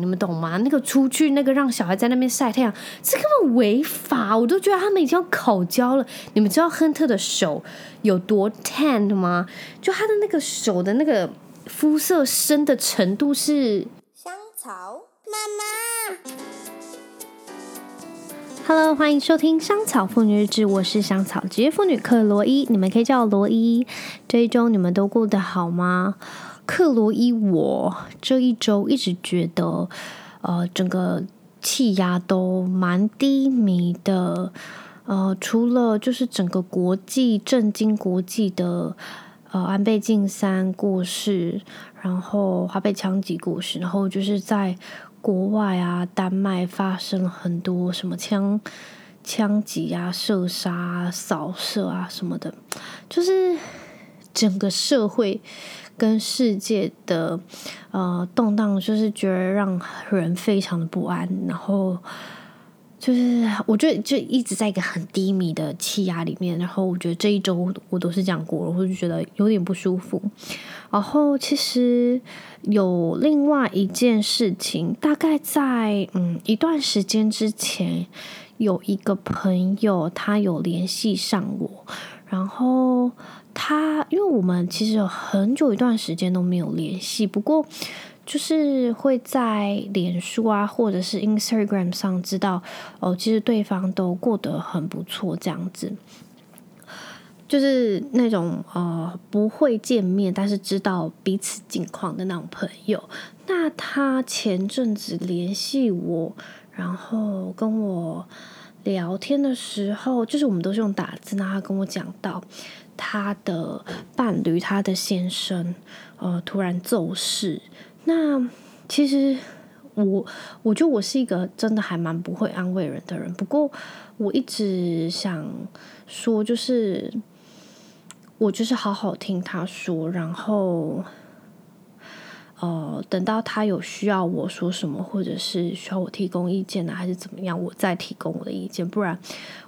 你们懂吗？那个出去那个让小孩在那边晒太阳，这根本违法，我都觉得他们已经要口交了。你们知道亨特的手有多 tan 吗？就他的那个手的那个肤色深的程度是香草妈妈。Hello，欢迎收听香草妇女日志，我是香草职业妇女克罗伊，你们可以叫我罗伊。这一周你们都过得好吗？克罗伊，我这一周一直觉得，呃，整个气压都蛮低迷的，呃，除了就是整个国际震惊国际的，呃，安倍晋三过世，然后他被枪击过世，然后就是在国外啊，丹麦发生了很多什么枪枪击啊、射杀、扫射啊什么的，就是整个社会。跟世界的呃动荡，就是觉得让人非常的不安，然后就是我觉得就一直在一个很低迷的气压里面，然后我觉得这一周我都是这样过了，我就觉得有点不舒服。然后其实有另外一件事情，大概在嗯一段时间之前，有一个朋友他有联系上我，然后。他，因为我们其实有很久一段时间都没有联系，不过就是会在脸书啊，或者是 Instagram 上知道哦，其实对方都过得很不错，这样子，就是那种呃不会见面，但是知道彼此近况的那种朋友。那他前阵子联系我，然后跟我聊天的时候，就是我们都是用打字，那他跟我讲到。他的伴侣，他的先生，呃，突然骤逝。那其实我，我觉得我是一个真的还蛮不会安慰人的人。不过，我一直想说，就是我就是好好听他说，然后，呃，等到他有需要我说什么，或者是需要我提供意见呢，还是怎么样，我再提供我的意见。不然。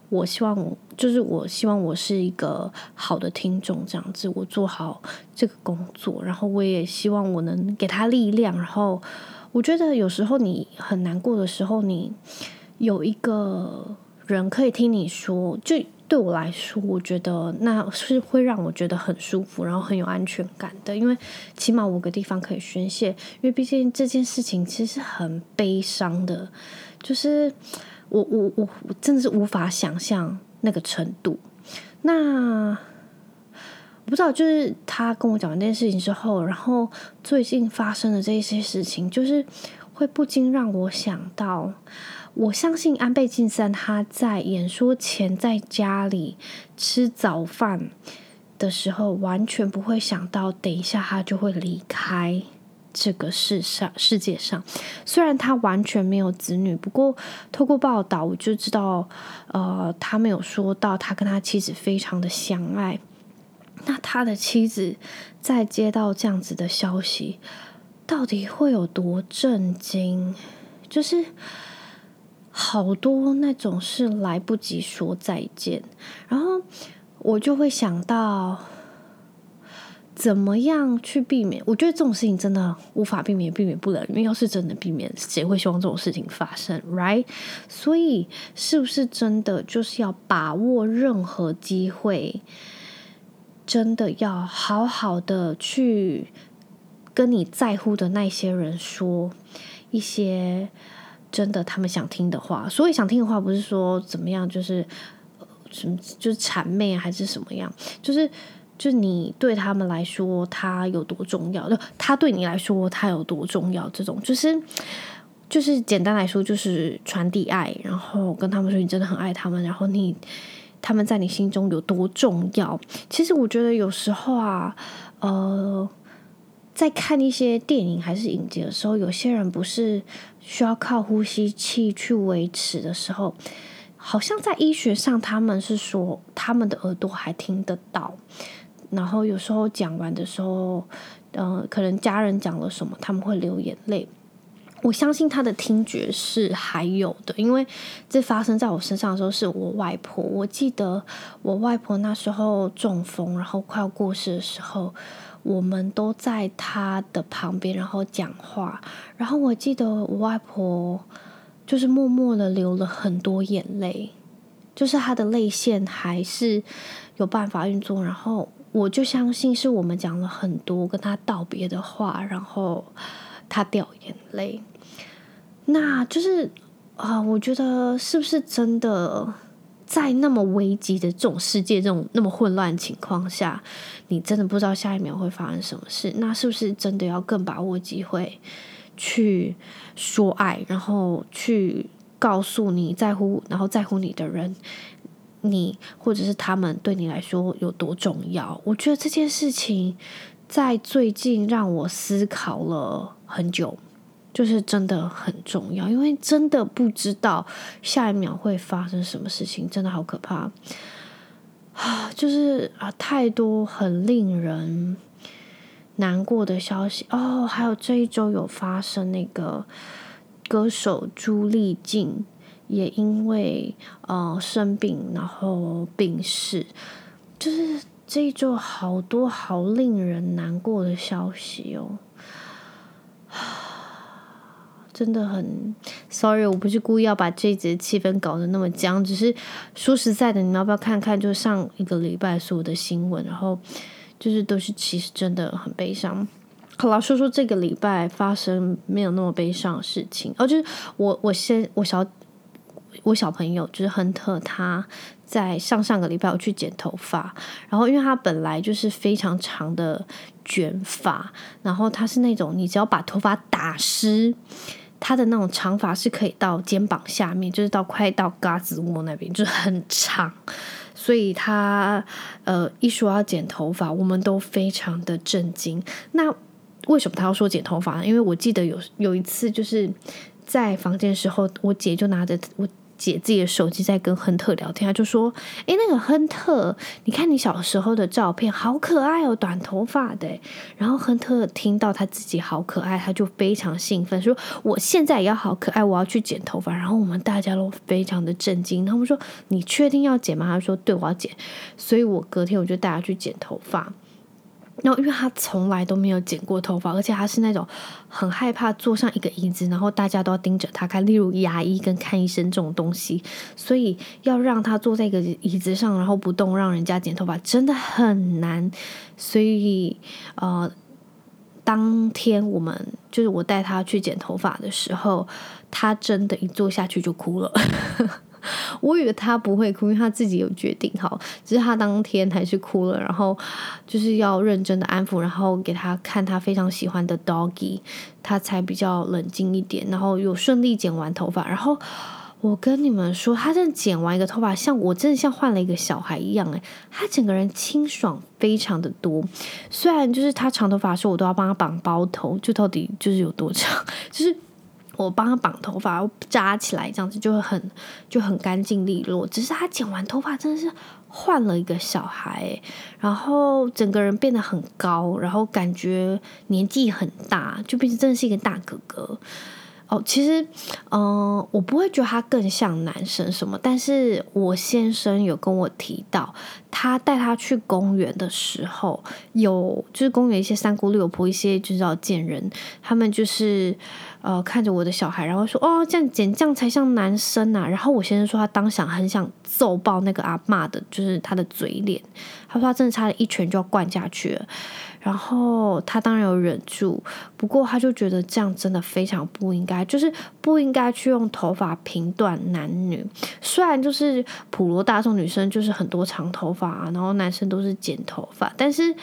我希望，就是我希望我是一个好的听众，这样子，我做好这个工作，然后我也希望我能给他力量。然后，我觉得有时候你很难过的时候，你有一个人可以听你说，就对我来说，我觉得那是会让我觉得很舒服，然后很有安全感的。因为起码五个地方可以宣泄，因为毕竟这件事情其实很悲伤的，就是。我我我我真的是无法想象那个程度。那我不知道，就是他跟我讲完这件事情之后，然后最近发生的这一些事情，就是会不禁让我想到，我相信安倍晋三他在演说前在家里吃早饭的时候，完全不会想到等一下他就会离开。这个世上世界上，虽然他完全没有子女，不过透过报道我就知道，呃，他没有说到他跟他妻子非常的相爱。那他的妻子在接到这样子的消息，到底会有多震惊？就是好多那种是来不及说再见，然后我就会想到。怎么样去避免？我觉得这种事情真的无法避免，避免不了。因为要是真的避免，谁会希望这种事情发生？Right？所以是不是真的就是要把握任何机会？真的要好好的去跟你在乎的那些人说一些真的他们想听的话。所以想听的话，不是说怎么样，就是什么，就是谄媚还是什么样，就是。就你对他们来说，他有多重要？就他对你来说，他有多重要？这种就是，就是简单来说，就是传递爱，然后跟他们说你真的很爱他们，然后你他们在你心中有多重要？其实我觉得有时候啊，呃，在看一些电影还是影集的时候，有些人不是需要靠呼吸器去维持的时候，好像在医学上，他们是说他们的耳朵还听得到。然后有时候讲完的时候，嗯、呃，可能家人讲了什么，他们会流眼泪。我相信他的听觉是还有的，因为这发生在我身上的时候是我外婆。我记得我外婆那时候中风，然后快要过世的时候，我们都在他的旁边，然后讲话。然后我记得我外婆就是默默的流了很多眼泪，就是她的泪腺还是有办法运作。然后我就相信是我们讲了很多跟他道别的话，然后他掉眼泪。那就是啊，我觉得是不是真的？在那么危急的这种世界，这种那么混乱情况下，你真的不知道下一秒会发生什么事。那是不是真的要更把握机会去说爱，然后去告诉你在乎，然后在乎你的人，你或者是他们对你来说有多重要？我觉得这件事情在最近让我思考了很久。就是真的很重要，因为真的不知道下一秒会发生什么事情，真的好可怕 啊！就是啊，太多很令人难过的消息哦。还有这一周有发生那个歌手朱丽静也因为呃生病然后病逝，就是这一周好多好令人难过的消息哦。真的很 sorry，我不是故意要把这一节气氛搞得那么僵，只是说实在的，你们要不要看看？就上一个礼拜所有的新闻，然后就是都是其实真的很悲伤。好了，说说这个礼拜发生没有那么悲伤的事情。哦，就是我我先我小我小朋友就是亨特，他在上上个礼拜我去剪头发，然后因为他本来就是非常长的卷发，然后他是那种你只要把头发打湿。他的那种长发是可以到肩膀下面，就是到快到嘎子窝那边，就是很长。所以他呃一说要剪头发，我们都非常的震惊。那为什么他要说剪头发？因为我记得有有一次就是在房间的时候，我姐就拿着我。姐自己的手机在跟亨特聊天，他就说：“诶，那个亨特，你看你小时候的照片，好可爱哦，短头发的。”然后亨特听到他自己好可爱，他就非常兴奋，说：“我现在也要好可爱，我要去剪头发。”然后我们大家都非常的震惊。他们说：“你确定要剪吗？”他说：“对，我要剪。”所以，我隔天我就带他去剪头发。然后，因为他从来都没有剪过头发，而且他是那种很害怕坐上一个椅子，然后大家都要盯着他看，例如牙医跟看医生这种东西，所以要让他坐在一个椅子上，然后不动，让人家剪头发真的很难。所以，呃，当天我们就是我带他去剪头发的时候，他真的一坐下去就哭了。我以为他不会哭，因为他自己有决定好，只是他当天还是哭了，然后就是要认真的安抚，然后给他看他非常喜欢的 Doggy，他才比较冷静一点，然后有顺利剪完头发。然后我跟你们说，他真的剪完一个头发，像我真的像换了一个小孩一样，诶，他整个人清爽非常的多。虽然就是他长头发的时候，我都要帮他绑包头，就到底就是有多长，就是。我帮他绑头发，扎起来，这样子就会很就很干净利落。只是他剪完头发，真的是换了一个小孩，然后整个人变得很高，然后感觉年纪很大，就变成真的是一个大哥哥。哦，其实，嗯、我不会觉得他更像男生什么，但是我先生有跟我提到，他带他去公园的时候，有就是公园一些三姑六婆，一些就是要见人，他们就是呃看着我的小孩，然后说哦，这样剪这样才像男生啊。然后我先生说他当想很想揍爆那个阿嬷的，就是他的嘴脸，他说他真的差点一拳就要灌下去了。然后他当然有忍住，不过他就觉得这样真的非常不应该，就是不应该去用头发评断男女。虽然就是普罗大众女生就是很多长头发啊，然后男生都是剪头发，但是，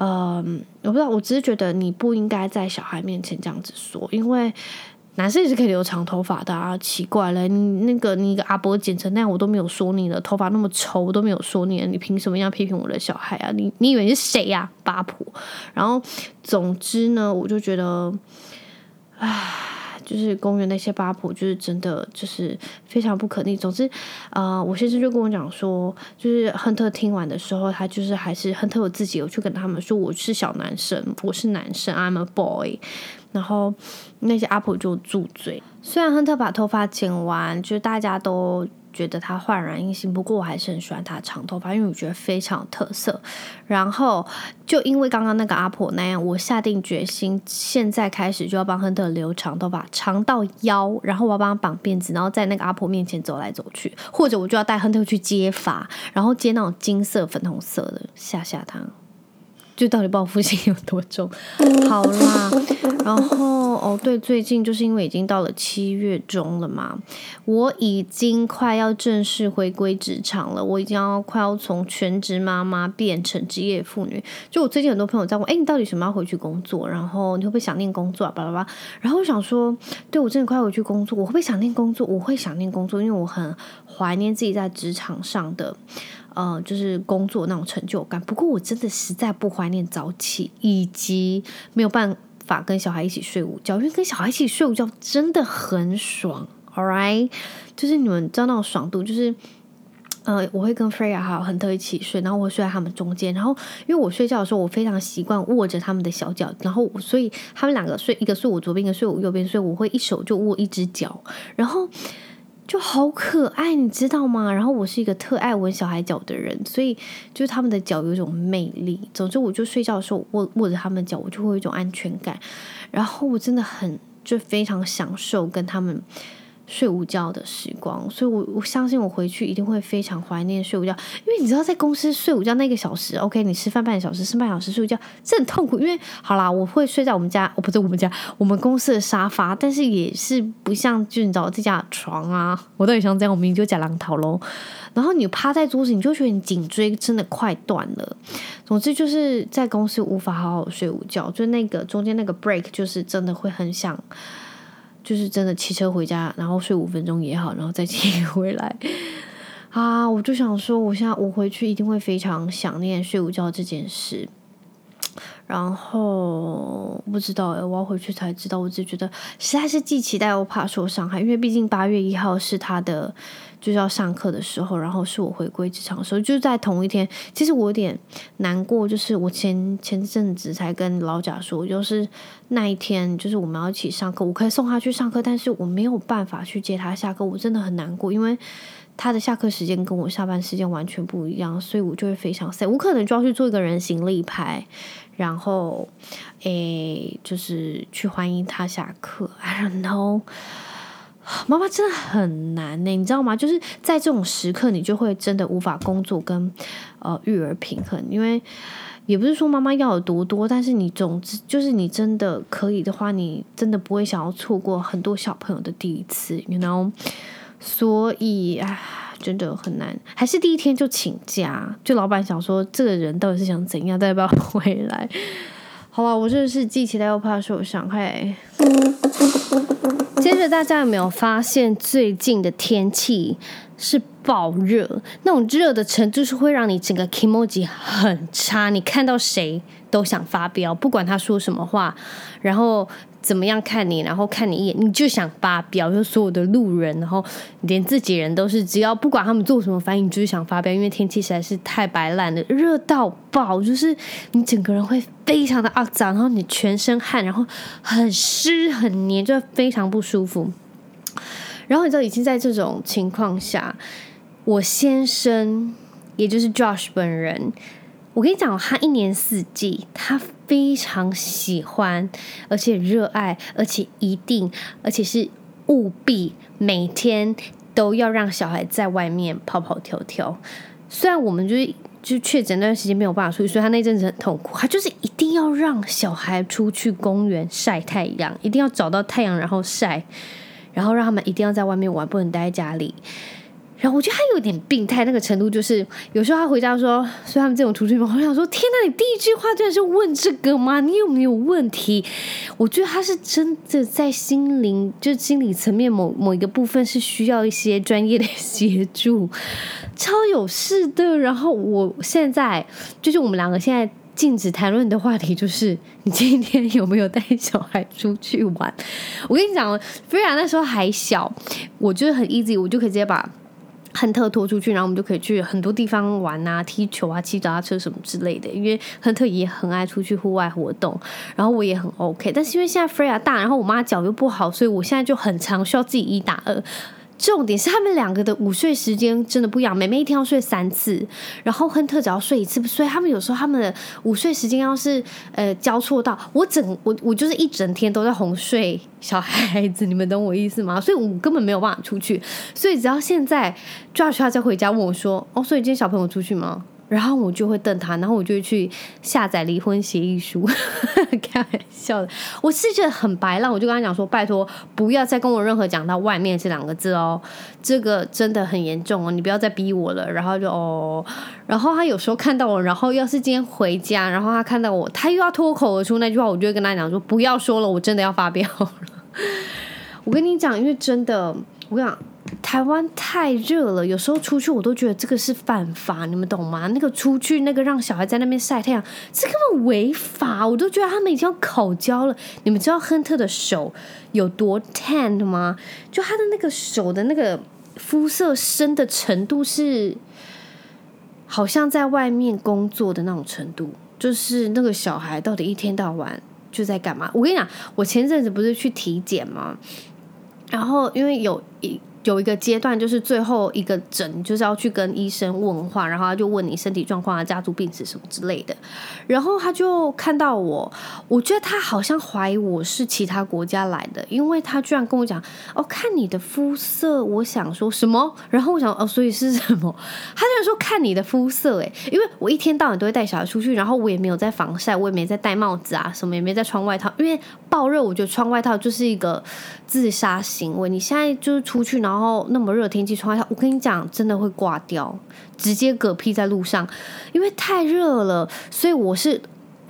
嗯，我不知道，我只是觉得你不应该在小孩面前这样子说，因为。男生也是可以留长头发的啊，奇怪了，你那个你一个阿伯剪成那样，我都没有说你的，头发那么丑，我都没有说你，你凭什么要批评我的小孩啊？你 你以为你是谁呀，八婆？然后总之呢，我就觉得，唉，就是公园那些八婆，就是真的就是非常不可逆。总之，呃，我先生就跟我讲说，就是亨特听完的时候，他就是还是亨特我自己我去跟他们说，我是小男生，我是男生，I'm a boy。然后那些阿婆就住嘴。虽然亨特把头发剪完，就是大家都觉得他焕然一新。不过我还是很喜欢他长头发，因为我觉得非常有特色。然后就因为刚刚那个阿婆那样，我下定决心，现在开始就要帮亨特留长头发，长到腰，然后我要帮他绑辫子，然后在那个阿婆面前走来走去，或者我就要带亨特去接发，然后接那种金色、粉红色的，吓吓他。就到底报复心有多重？好啦，然后哦对，最近就是因为已经到了七月中了嘛，我已经快要正式回归职场了，我已经要快要从全职妈妈变成职业妇女。就我最近很多朋友在问，哎，你到底什么要回去工作？然后你会不会想念工作啊？巴拉巴。然后我想说，对我真的快回去工作，我会不会想念工作？我会想念工作，因为我很怀念自己在职场上的。呃，就是工作那种成就感。不过我真的实在不怀念早起，以及没有办法跟小孩一起睡午觉，因为跟小孩一起睡午觉真的很爽。All right，就是你们知道那种爽度，就是呃，我会跟 Freya 还有亨特一起睡，然后我会睡在他们中间，然后因为我睡觉的时候我非常习惯握着他们的小脚，然后所以他们两个睡，一个睡我左边，一个睡我右边，所以我会一手就握一只脚，然后。就好可爱，你知道吗？然后我是一个特爱闻小孩脚的人，所以就是他们的脚有一种魅力。总之，我就睡觉的时候握握着他们脚，我就会有一种安全感。然后我真的很就非常享受跟他们。睡午觉的时光，所以我我相信我回去一定会非常怀念睡午觉，因为你知道在公司睡午觉那个小时，OK，你吃饭半小时，吃半小时睡午觉，这很痛苦。因为好啦，我会睡在我们家，哦，不是我们家，我们公司的沙发，但是也是不像就你知道这家床啊，我到底想这样，我明明就假狼头喽。然后你趴在桌子，你就觉得你颈椎真的快断了。总之就是在公司无法好好睡午觉，就那个中间那个 break，就是真的会很想。就是真的骑车回家，然后睡五分钟也好，然后再骑 回来啊！我就想说，我现在我回去一定会非常想念睡午觉这件事。然后不知道诶，我要回去才知道。我只觉得实在是既期待又怕受伤害，因为毕竟八月一号是他的就是要上课的时候，然后是我回归职场的时候，就是在同一天。其实我有点难过，就是我前前阵子才跟老贾说，就是那一天就是我们要一起上课，我可以送他去上课，但是我没有办法去接他下课，我真的很难过，因为他的下课时间跟我下班时间完全不一样，所以我就会非常 sad，我可能就要去做一个人形立牌。然后，诶，就是去欢迎他下课。I don't know，妈妈真的很难呢，你知道吗？就是在这种时刻，你就会真的无法工作跟呃育儿平衡。因为也不是说妈妈要有多多，但是你总之就是你真的可以的话，你真的不会想要错过很多小朋友的第一次，you know？所以啊。真的很难，还是第一天就请假？就老板想说，这个人到底是想怎样？要不要回来？好了，我真的是既期待又怕受伤嘿。接着，大家有没有发现最近的天气是爆热？那种热的程度是会让你整个 kimoji 很差，你看到谁都想发飙，不管他说什么话，然后。怎么样看你，然后看你一眼，你就想发飙，就所有的路人，然后连自己人都是，只要不管他们做什么反应，你就是想发飙，因为天气实在是太白烂了，热到爆，就是你整个人会非常的肮脏，然后你全身汗，然后很湿很黏，就非常不舒服。然后你知道，已经在这种情况下，我先生，也就是 Josh 本人。我跟你讲，他一年四季，他非常喜欢，而且热爱，而且一定，而且是务必每天都要让小孩在外面跑跑跳跳。虽然我们就是就确诊那段时间没有办法出去，所以他那阵子很痛苦。他就是一定要让小孩出去公园晒太阳，一定要找到太阳然后晒，然后让他们一定要在外面玩，不能待在家里。然后我觉得他有点病态，那个程度就是有时候他回家说，所以他们这种出去嘛，我想说，天哪，你第一句话居然是问这个吗？你有没有问题？我觉得他是真的在心灵，就心理层面某某一个部分是需要一些专业的协助，超有事的。然后我现在就是我们两个现在禁止谈论的话题就是，你今天有没有带小孩出去玩？我跟你讲，菲亚那时候还小，我觉得很 easy，我就可以直接把。亨特拖出去，然后我们就可以去很多地方玩啊，踢球啊，骑脚踏车什么之类的。因为亨特也很爱出去户外活动，然后我也很 OK。但是因为现在 Freya 大，然后我妈脚又不好，所以我现在就很常需要自己一打二。重点是他们两个的午睡时间真的不一样，妹妹一天要睡三次，然后亨特只要睡一次。所以他们有时候他们的午睡时间要是呃交错到，我整我我就是一整天都在哄睡小孩子，你们懂我意思吗？所以我根本没有办法出去。所以只要现在 Josh 他再回家问我说：“哦，所以今天小朋友出去吗？”然后我就会瞪他，然后我就去下载离婚协议书，开玩笑的。我是觉得很白烂，我就跟他讲说：“拜托，不要再跟我任何讲到外面这两个字哦，这个真的很严重哦，你不要再逼我了。”然后就哦，然后他有时候看到我，然后要是今天回家，然后他看到我，他又要脱口而出那句话，我就会跟他讲说：“不要说了，我真的要发飙了。”我跟你讲，因为真的，我跟你讲。台湾太热了，有时候出去我都觉得这个是犯法，你们懂吗？那个出去那个让小孩在那边晒太阳，这根本违法，我都觉得他们已经要烤焦了。你们知道亨特的手有多 tan 吗？就他的那个手的那个肤色深的程度是，好像在外面工作的那种程度。就是那个小孩到底一天到晚就在干嘛？我跟你讲，我前阵子不是去体检吗？然后因为有一。有一个阶段，就是最后一个诊，就是要去跟医生问话，然后他就问你身体状况啊、家族病史什么之类的。然后他就看到我，我觉得他好像怀疑我是其他国家来的，因为他居然跟我讲：“哦，看你的肤色。”我想说什么？然后我想哦，所以是什么？他就说看你的肤色，诶，因为我一天到晚都会带小孩出去，然后我也没有在防晒，我也没在戴帽子啊，什么也没在穿外套，因为爆热，我觉得穿外套就是一个自杀行为。你现在就是出去，然后。然后那么热天气穿外套，我跟你讲，真的会挂掉，直接嗝屁在路上，因为太热了，所以我是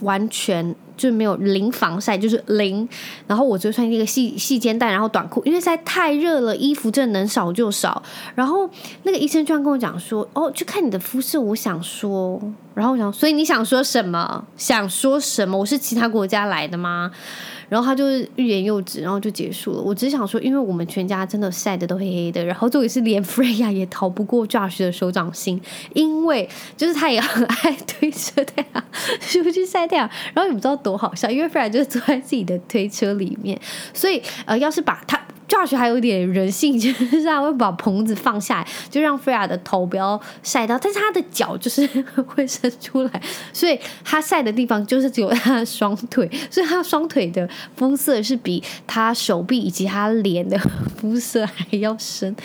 完全就没有零防晒，就是零。然后我就穿一个细细肩带，然后短裤，因为在太热了，衣服真的能少就少。然后那个医生居然跟我讲说：“哦，就看你的肤色。”我想说，然后我想，所以你想说什么？想说什么？我是其他国家来的吗？然后他就欲言又止，然后就结束了。我只想说，因为我们全家真的晒得都黑黑的，然后这也是连 Freya 也逃不过 Josh 的手掌心，因为就是他也很爱推车太阳，出去晒太阳。然后也不知道多好笑，因为 Freya 就是坐在自己的推车里面，所以呃，要是把他。Josh 还有点人性，就是他会把棚子放下来，就让 Fira 的头不要晒到，但是他的脚就是会伸出来，所以他晒的地方就是只有他的双腿，所以他双腿的肤色是比他手臂以及他脸的肤色还要深，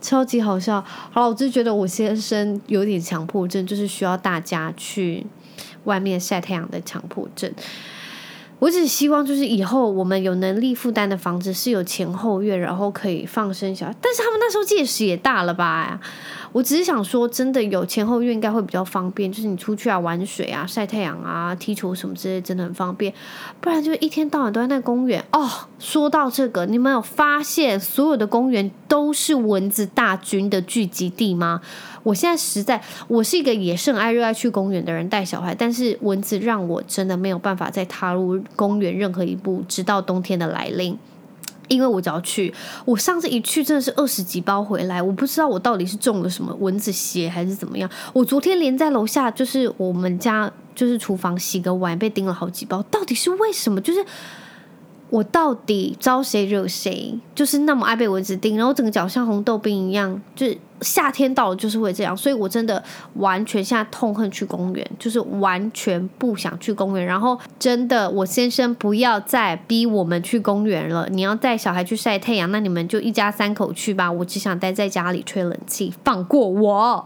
超级好笑。好了，我就觉得我先生有点强迫症，就是需要大家去外面晒太阳的强迫症。我只希望，就是以后我们有能力负担的房子是有前后院，然后可以放生小。但是他们那时候届时也大了吧？我只是想说，真的有前后院应该会比较方便，就是你出去啊玩水啊、晒太阳啊、踢球什么之类，真的很方便。不然就一天到晚都在那公园哦。说到这个，你们有发现所有的公园都是蚊子大军的聚集地吗？我现在实在，我是一个也是很爱热爱去公园的人，带小孩，但是蚊子让我真的没有办法再踏入公园任何一步，直到冬天的来临。因为我只要去，我上次一去真的是二十几包回来，我不知道我到底是中了什么蚊子血还是怎么样。我昨天连在楼下，就是我们家就是厨房洗个碗，被叮了好几包，到底是为什么？就是。我到底招谁惹谁？就是那么爱被蚊子叮，然后整个脚像红豆冰一样，就是夏天到了就是会这样，所以我真的完全现在痛恨去公园，就是完全不想去公园。然后真的，我先生不要再逼我们去公园了。你要带小孩去晒太阳，那你们就一家三口去吧。我只想待在家里吹冷气，放过我。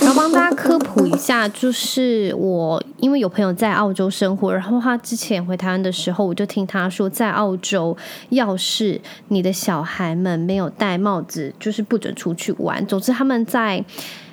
然后帮大家科普一下，就是我因为有朋友在澳洲生活，然后他之前回台湾的时候，我就听他说在。澳洲，要是你的小孩们没有戴帽子，就是不准出去玩。总是，他们在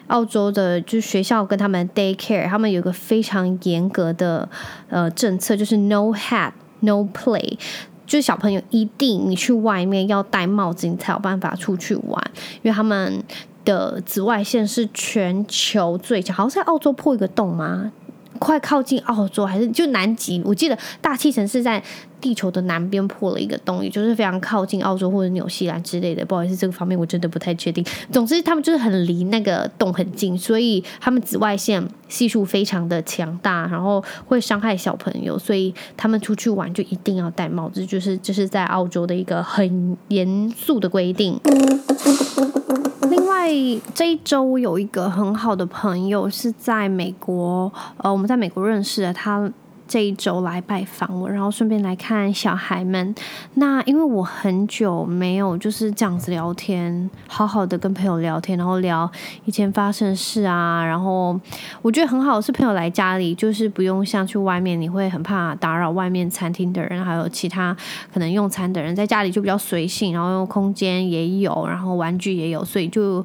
澳洲的，就学校跟他们 daycare，他们有个非常严格的呃政策，就是 no hat no play，就是小朋友一定你去外面要戴帽子，你才有办法出去玩，因为他们的紫外线是全球最强，好像在澳洲破一个洞吗？快靠近澳洲还是就南极？我记得大气层是在。地球的南边破了一个洞，也就是非常靠近澳洲或者纽西兰之类的。不好意思，这个方面我真的不太确定。总之，他们就是很离那个洞很近，所以他们紫外线系数非常的强大，然后会伤害小朋友，所以他们出去玩就一定要戴帽子，就是这、就是在澳洲的一个很严肃的规定。另外，这一周有一个很好的朋友是在美国，呃，我们在美国认识的他。这一周来拜访我，然后顺便来看小孩们。那因为我很久没有就是这样子聊天，好好的跟朋友聊天，然后聊以前发生的事啊。然后我觉得很好是朋友来家里，就是不用像去外面，你会很怕打扰外面餐厅的人，还有其他可能用餐的人，在家里就比较随性，然后空间也有，然后玩具也有，所以就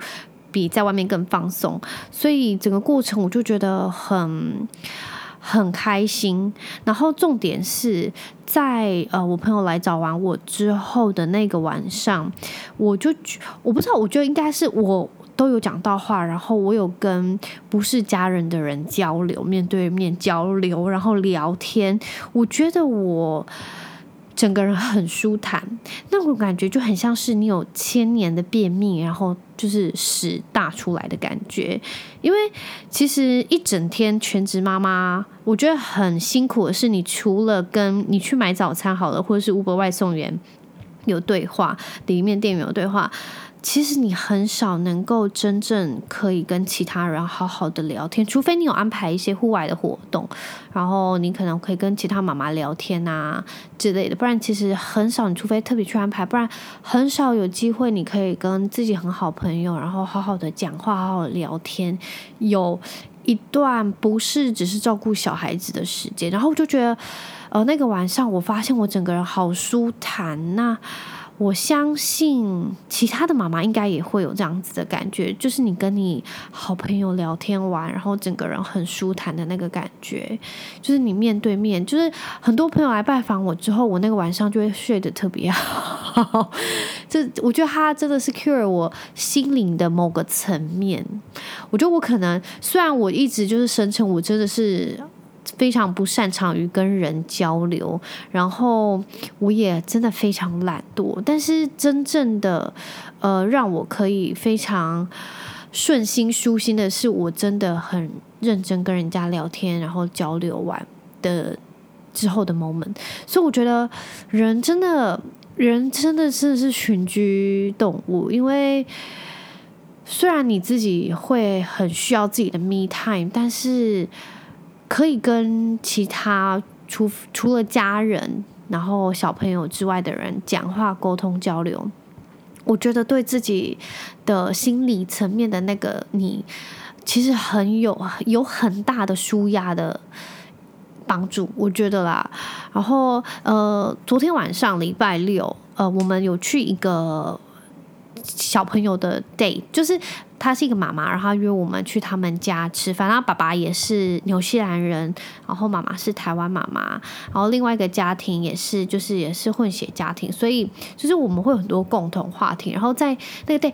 比在外面更放松。所以整个过程我就觉得很。很开心，然后重点是在呃，我朋友来找完我之后的那个晚上，我就我不知道，我觉得应该是我都有讲到话，然后我有跟不是家人的人交流，面对面交流，然后聊天，我觉得我。整个人很舒坦，那种感觉就很像是你有千年的便秘，然后就是屎大出来的感觉。因为其实一整天全职妈妈，我觉得很辛苦的是，你除了跟你去买早餐好了，或者是 Uber 外送员有对话，里面店员有对话。其实你很少能够真正可以跟其他人好好的聊天，除非你有安排一些户外的活动，然后你可能可以跟其他妈妈聊天啊之类的，不然其实很少。你除非特别去安排，不然很少有机会你可以跟自己很好朋友，然后好好的讲话，好好的聊天，有一段不是只是照顾小孩子的时间。然后我就觉得，呃，那个晚上我发现我整个人好舒坦呐、我相信其他的妈妈应该也会有这样子的感觉，就是你跟你好朋友聊天完，然后整个人很舒坦的那个感觉，就是你面对面，就是很多朋友来拜访我之后，我那个晚上就会睡得特别好。这我觉得他真的是 cure 我心灵的某个层面。我觉得我可能虽然我一直就是声称我真的是。非常不擅长于跟人交流，然后我也真的非常懒惰。但是真正的，呃，让我可以非常顺心舒心的是，我真的很认真跟人家聊天，然后交流完的之后的 moment。所以我觉得人真的，人真的真的是群居动物，因为虽然你自己会很需要自己的 me time，但是。可以跟其他除除了家人，然后小朋友之外的人讲话、沟通、交流，我觉得对自己的心理层面的那个你，其实很有有很大的舒压的帮助，我觉得啦。然后呃，昨天晚上礼拜六，呃，我们有去一个。小朋友的 day 就是她是一个妈妈，然后约我们去他们家吃饭。然后爸爸也是纽西兰人，然后妈妈是台湾妈妈，然后另外一个家庭也是就是也是混血家庭，所以就是我们会有很多共同话题。然后在那个 day。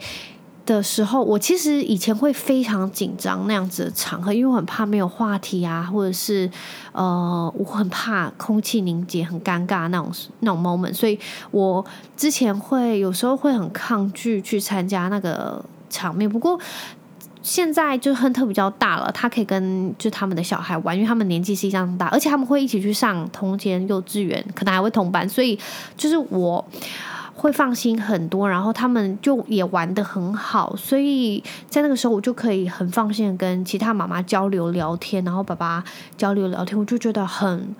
的时候，我其实以前会非常紧张那样子的场合，因为我很怕没有话题啊，或者是呃，我很怕空气凝结、很尴尬那种那种 moment，所以我之前会有时候会很抗拒去参加那个场面。不过现在就亨特比较大了，他可以跟就他们的小孩玩，因为他们年纪是一样大，而且他们会一起去上同间幼稚园，可能还会同班，所以就是我。会放心很多，然后他们就也玩的很好，所以在那个时候我就可以很放心的跟其他妈妈交流聊天，然后爸爸交流聊天，我就觉得很，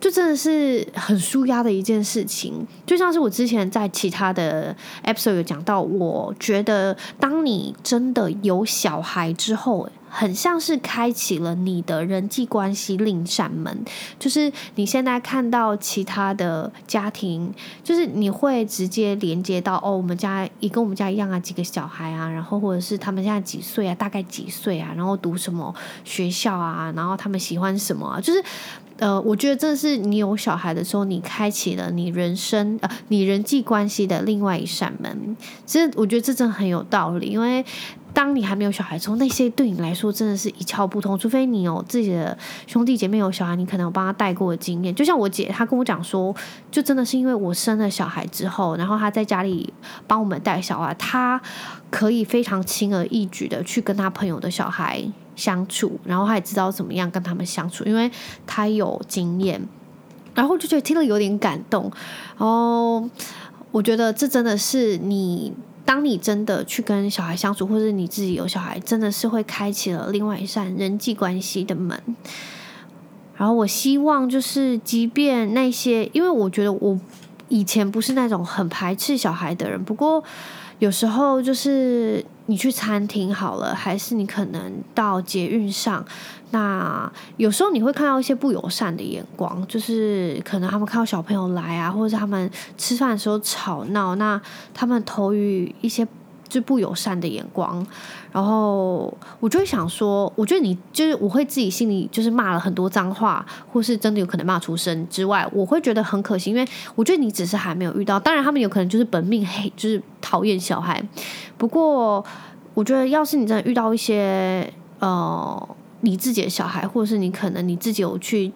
就真的是很舒压的一件事情。就像是我之前在其他的 episode 有讲到，我觉得当你真的有小孩之后。很像是开启了你的人际关系另一扇门，就是你现在看到其他的家庭，就是你会直接连接到哦，我们家也跟我们家一样啊，几个小孩啊，然后或者是他们现在几岁啊，大概几岁啊，然后读什么学校啊，然后他们喜欢什么啊，就是呃，我觉得这是你有小孩的时候，你开启了你人生呃，你人际关系的另外一扇门。其实我觉得这真的很有道理，因为。当你还没有小孩的时候，那些对你来说真的是一窍不通。除非你有自己的兄弟姐妹有小孩，你可能有帮他带过的经验。就像我姐，她跟我讲说，就真的是因为我生了小孩之后，然后她在家里帮我们带小孩，她可以非常轻而易举的去跟她朋友的小孩相处，然后他也知道怎么样跟他们相处，因为他有经验。然后就觉得听了有点感动。然后我觉得这真的是你。当你真的去跟小孩相处，或者你自己有小孩，真的是会开启了另外一扇人际关系的门。然后我希望就是，即便那些，因为我觉得我以前不是那种很排斥小孩的人，不过。有时候就是你去餐厅好了，还是你可能到捷运上，那有时候你会看到一些不友善的眼光，就是可能他们看到小朋友来啊，或者是他们吃饭的时候吵闹，那他们投于一些。是不友善的眼光，然后我就会想说，我觉得你就是我会自己心里就是骂了很多脏话，或是真的有可能骂出声之外，我会觉得很可惜，因为我觉得你只是还没有遇到，当然他们有可能就是本命黑，就是讨厌小孩。不过我觉得，要是你真的遇到一些呃你自己的小孩，或者是你可能你自己有去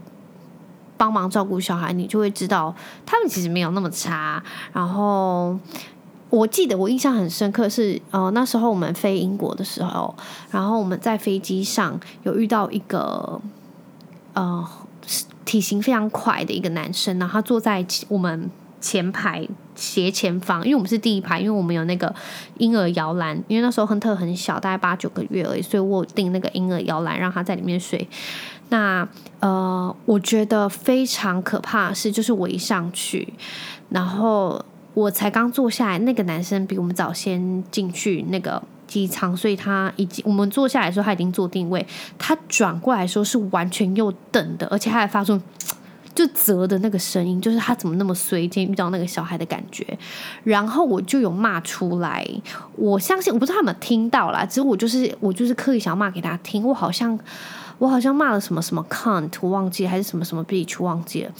帮忙照顾小孩，你就会知道他们其实没有那么差，然后。我记得我印象很深刻是，呃，那时候我们飞英国的时候，然后我们在飞机上有遇到一个，呃，体型非常快的一个男生，然后他坐在我们前排斜前方，因为我们是第一排，因为我们有那个婴儿摇篮，因为那时候亨特很小，大概八九个月而已，所以我订那个婴儿摇篮让他在里面睡。那呃，我觉得非常可怕的是，就是我一上去，然后。我才刚坐下来，那个男生比我们早先进去那个机舱，所以他已经我们坐下来的时候他已经做定位。他转过来说是完全又等的，而且他还发出就啧的那个声音，就是他怎么那么衰，今天遇到那个小孩的感觉。然后我就有骂出来，我相信我不知道他有没有听到啦，只是我就是我就是刻意想要骂给他听，我好像我好像骂了什么什么 cunt，忘记还是什么什么 bitch 忘记了。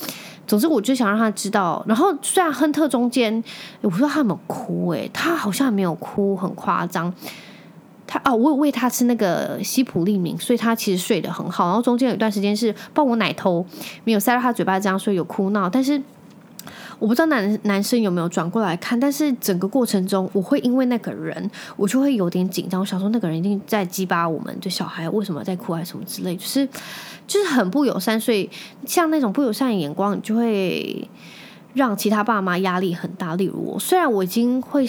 总之，我就想让他知道。然后，虽然亨特中间，我不知道他有没有哭，诶，他好像没有哭，很夸张。他哦，我有喂他吃那个西普利明，所以他其实睡得很好。然后中间有一段时间是抱我奶头，没有塞到他嘴巴这样，所以有哭闹。但是。我不知道男男生有没有转过来看，但是整个过程中，我会因为那个人，我就会有点紧张。我想说，那个人一定在激巴我们的小孩，为什么在哭还是什么之类，就是就是很不友善。所以像那种不友善的眼光，就会让其他爸妈压力很大。例如我，虽然我已经会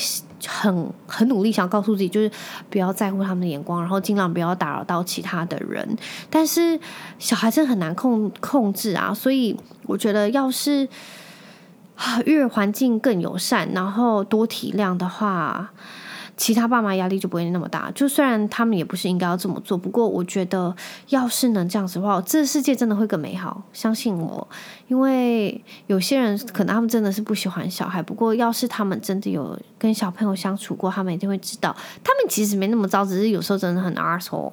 很很努力想告诉自己，就是不要在乎他们的眼光，然后尽量不要打扰到其他的人，但是小孩真的很难控控制啊。所以我觉得，要是。育儿环境更友善，然后多体谅的话，其他爸妈压力就不会那么大。就虽然他们也不是应该要这么做，不过我觉得要是能这样子的话，这个世界真的会更美好。相信我，因为有些人可能他们真的是不喜欢小孩，不过要是他们真的有跟小朋友相处过，他们一定会知道，他们其实没那么糟，只是有时候真的很 asshole。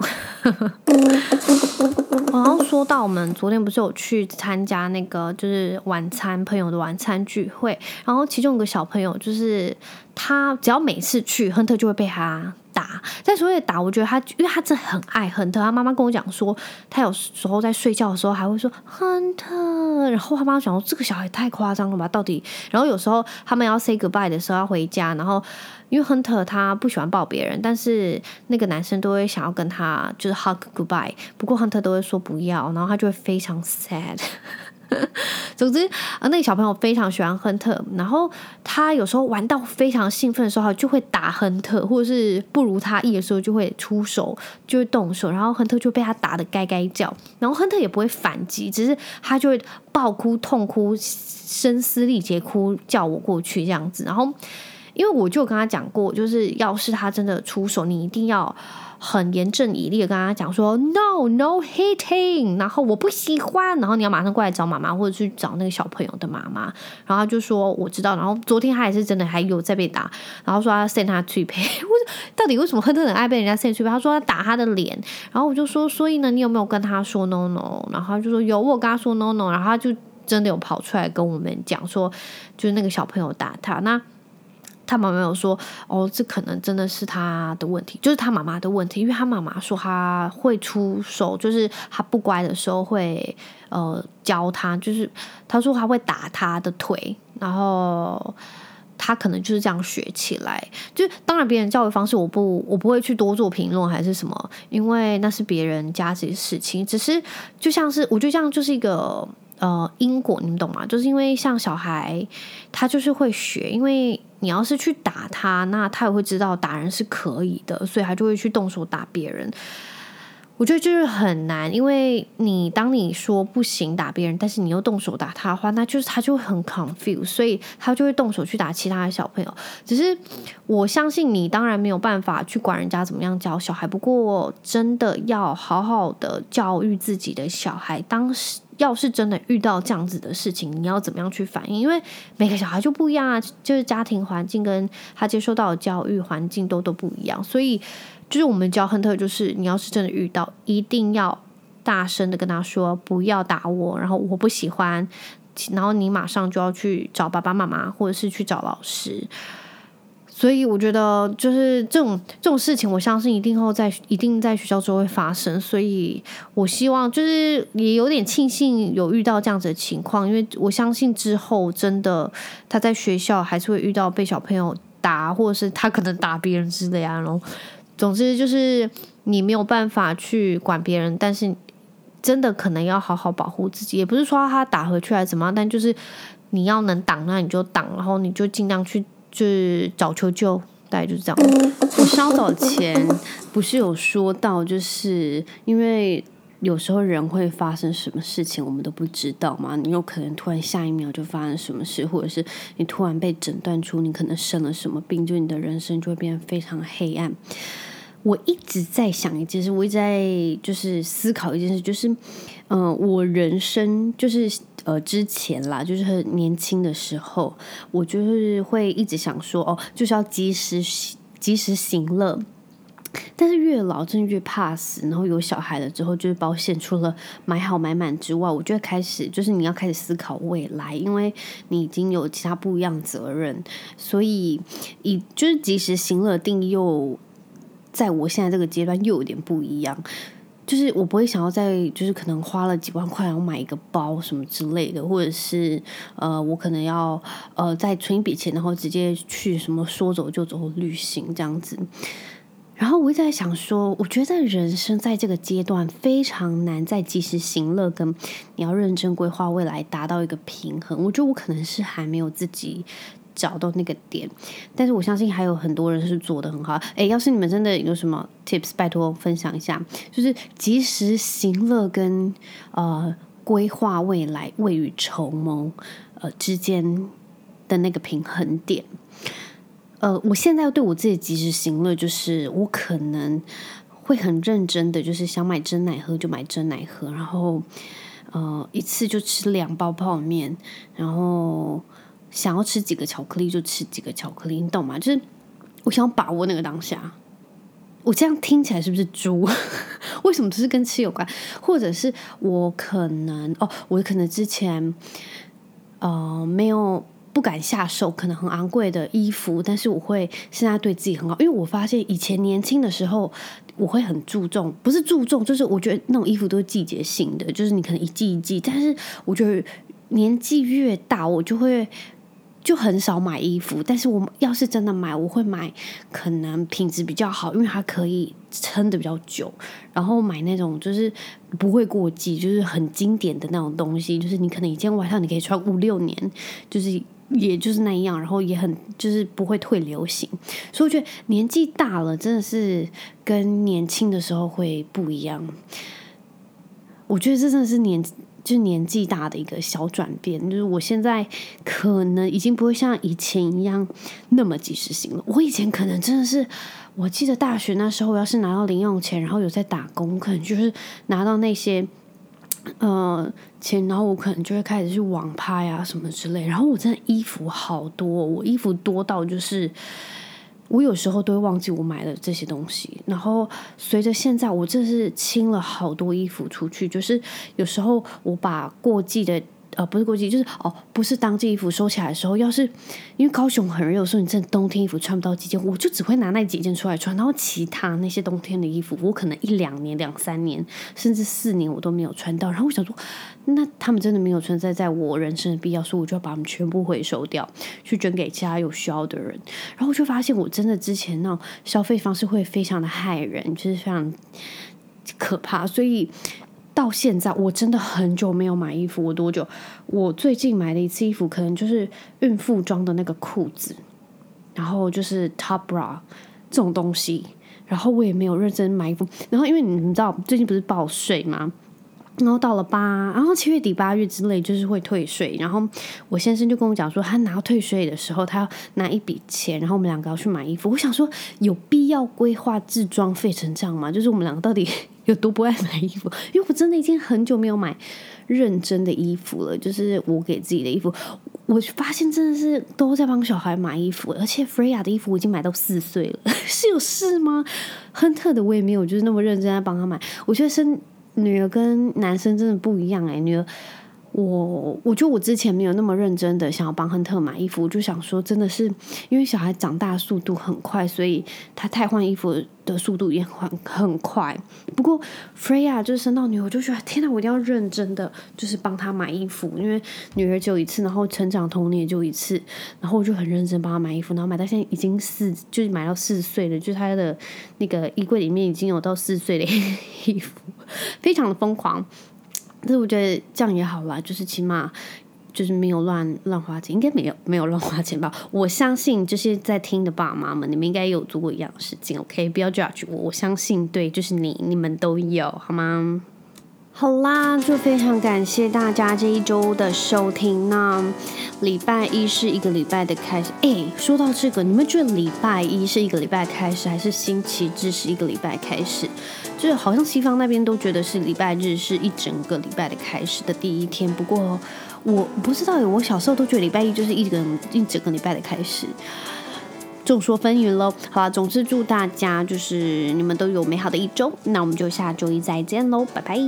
然后说到我们昨天不是有去参加那个就是晚餐朋友的晚餐聚会，然后其中有个小朋友就是他只要每次去亨特就会被他打，但所谓的打，我觉得他因为他真的很爱亨特，他妈妈跟我讲说他有时候在睡觉的时候还会说亨特，然后他妈妈讲说这个小孩太夸张了吧，到底，然后有时候他们要 say goodbye 的时候要回家，然后。因为亨特他不喜欢抱别人，但是那个男生都会想要跟他就是 hug goodbye，不过亨特都会说不要，然后他就会非常 sad。总之啊，那个小朋友非常喜欢亨特，然后他有时候玩到非常兴奋的时候，就会打亨特，或者是不如他意的时候就会出手，就会动手，然后亨特就被他打的该该叫，然后亨特也不会反击，只是他就会爆哭、痛哭、声嘶力竭哭叫我过去这样子，然后。因为我就跟他讲过，就是要是他真的出手，你一定要很严正以利的跟他讲说，no no hitting，然后我不喜欢，然后你要马上过来找妈妈或者去找那个小朋友的妈妈，然后他就说我知道，然后昨天他也是真的还有在被打，然后说他 send 他去陪，我到底为什么亨特很爱被人家 send 去陪？他说他打他的脸，然后我就说，所以呢，你有没有跟他说 no no？然后他就说有，我跟他说 no no，然后他就真的有跑出来跟我们讲说，就是那个小朋友打他那。他妈妈有说，哦，这可能真的是他的问题，就是他妈妈的问题，因为他妈妈说他会出手，就是他不乖的时候会呃教他，就是他说他会打他的腿，然后他可能就是这样学起来。就当然别人教育方式我不我不会去多做评论还是什么，因为那是别人家自己的事情。只是就像是我就像就是一个。呃，因果你们懂吗？就是因为像小孩，他就是会学，因为你要是去打他，那他也会知道打人是可以的，所以他就会去动手打别人。我觉得就是很难，因为你当你说不行打别人，但是你又动手打他的话，那就是他就很 confuse，所以他就会动手去打其他的小朋友。只是我相信你当然没有办法去管人家怎么样教小孩，不过真的要好好的教育自己的小孩，当时。要是真的遇到这样子的事情，你要怎么样去反应？因为每个小孩就不一样啊，就是家庭环境跟他接受到的教育环境都都不一样，所以就是我们教亨特，就是你要是真的遇到，一定要大声的跟他说不要打我，然后我不喜欢，然后你马上就要去找爸爸妈妈，或者是去找老师。所以我觉得，就是这种这种事情，我相信一定后在一定在学校中会发生。所以我希望，就是也有点庆幸有遇到这样子的情况，因为我相信之后真的他在学校还是会遇到被小朋友打，或者是他可能打别人之类啊。然后，总之就是你没有办法去管别人，但是真的可能要好好保护自己。也不是说他打回去还是怎么样，但就是你要能挡，那你就挡，然后你就尽量去。就是找求救，大概就是这样。我稍早前不是有说到，就是因为有时候人会发生什么事情，我们都不知道嘛。你有可能突然下一秒就发生什么事，或者是你突然被诊断出你可能生了什么病，就你的人生就会变得非常黑暗。我一直在想一件事，我一直在就是思考一件事，就是嗯、我人生就是。呃，之前啦，就是很年轻的时候，我就是会一直想说，哦，就是要及时及时行乐。但是越老，真的越怕死。然后有小孩了之后，就是保险除了买好买满之外，我就会开始，就是你要开始思考未来，因为你已经有其他不一样责任，所以以就是及时行乐定义又在我现在这个阶段又有点不一样。就是我不会想要再就是可能花了几万块然后买一个包什么之类的，或者是呃我可能要呃再存一笔钱，然后直接去什么说走就走旅行这样子。然后我一直在想说，我觉得人生在这个阶段非常难在及时行乐跟你要认真规划未来达到一个平衡。我觉得我可能是还没有自己。找到那个点，但是我相信还有很多人是做得很好。诶，要是你们真的有什么 tips，拜托分享一下，就是及时行乐跟呃规划未来、未雨绸缪呃之间的那个平衡点。呃，我现在对我自己及时行乐，就是我可能会很认真的，就是想买真奶喝就买真奶喝，然后呃一次就吃两包泡面，然后。想要吃几个巧克力就吃几个巧克力，你懂吗？就是我想要把握那个当下。我这样听起来是不是猪？为什么只是跟吃有关？或者是我可能哦，我可能之前呃没有不敢下手，可能很昂贵的衣服，但是我会现在对自己很好，因为我发现以前年轻的时候我会很注重，不是注重，就是我觉得那种衣服都是季节性的，就是你可能一季一季，但是我觉得年纪越大，我就会。就很少买衣服，但是我要是真的买，我会买可能品质比较好，因为它可以撑得比较久。然后买那种就是不会过季，就是很经典的那种东西，就是你可能一件外套你可以穿五六年，就是也就是那样，然后也很就是不会退流行。所以我觉得年纪大了真的是跟年轻的时候会不一样。我觉得这真的是年。就年纪大的一个小转变，就是我现在可能已经不会像以前一样那么及时行乐。我以前可能真的是，我记得大学那时候，要是拿到零用钱，然后有在打工，可能就是拿到那些呃钱，然后我可能就会开始去网拍啊什么之类。然后我真的衣服好多，我衣服多到就是。我有时候都会忘记我买了这些东西，然后随着现在，我这是清了好多衣服出去。就是有时候我把过季的呃，不是过季，就是哦，不是当季衣服收起来的时候，要是因为高雄很热，有时候你真的冬天衣服穿不到几件，我就只会拿那几件出来穿，然后其他那些冬天的衣服，我可能一两年、两三年，甚至四年我都没有穿到。然后我想说，那他们真的没有存在在我人生的必要，所以我就要把他们全部回收掉，去捐给其他有需要的人。然后我就发现，我真的之前那种消费方式会非常的害人，就是非常可怕，所以。到现在我真的很久没有买衣服，我多久？我最近买的一次衣服可能就是孕妇装的那个裤子，然后就是 top bra 这种东西，然后我也没有认真买衣服。然后因为你们知道最近不是报税吗？然后到了八，然后七月底八月之类就是会退税，然后我先生就跟我讲说，他拿退税的时候，他要拿一笔钱，然后我们两个要去买衣服。我想说，有必要规划置装费成这样吗？就是我们两个到底 有多不爱买衣服？因为我真的已经很久没有买认真的衣服了，就是我给自己的衣服，我发现真的是都在帮小孩买衣服，而且 Freya 的衣服我已经买到四岁了，是有事吗？亨特的我也没有，就是那么认真在帮他买，我觉得生。女儿跟男生真的不一样哎、女儿。我我觉得我之前没有那么认真的想要帮亨特买衣服，我就想说，真的是因为小孩长大速度很快，所以他太换衣服的速度也很很快。不过 Freya 就是生到女儿，我就觉得天哪，我一定要认真的就是帮她买衣服，因为女儿就一次，然后成长童年就一次，然后我就很认真帮她买衣服，然后买到现在已经四，就是买到四岁了，就是她的那个衣柜里面已经有到四岁的 衣服，非常的疯狂。但是我觉得这样也好啦，就是起码就是没有乱乱花钱，应该没有没有乱花钱吧？我相信这些在听的爸妈们，你们应该有做过一样的事情，OK？不要 judge 我，我相信对，就是你你们都有，好吗？好啦，就非常感谢大家这一周的收听。那礼拜一是一个礼拜的开始。哎，说到这个，你们觉得礼拜一是一个礼拜开始，还是星期日是一个礼拜开始？就是好像西方那边都觉得是礼拜日是一整个礼拜的开始的第一天。不过我不知道，我小时候都觉得礼拜一就是一个一整个礼拜的开始。众说纷纭喽。好啦，总之祝大家就是你们都有美好的一周。那我们就下周一再见喽，拜拜。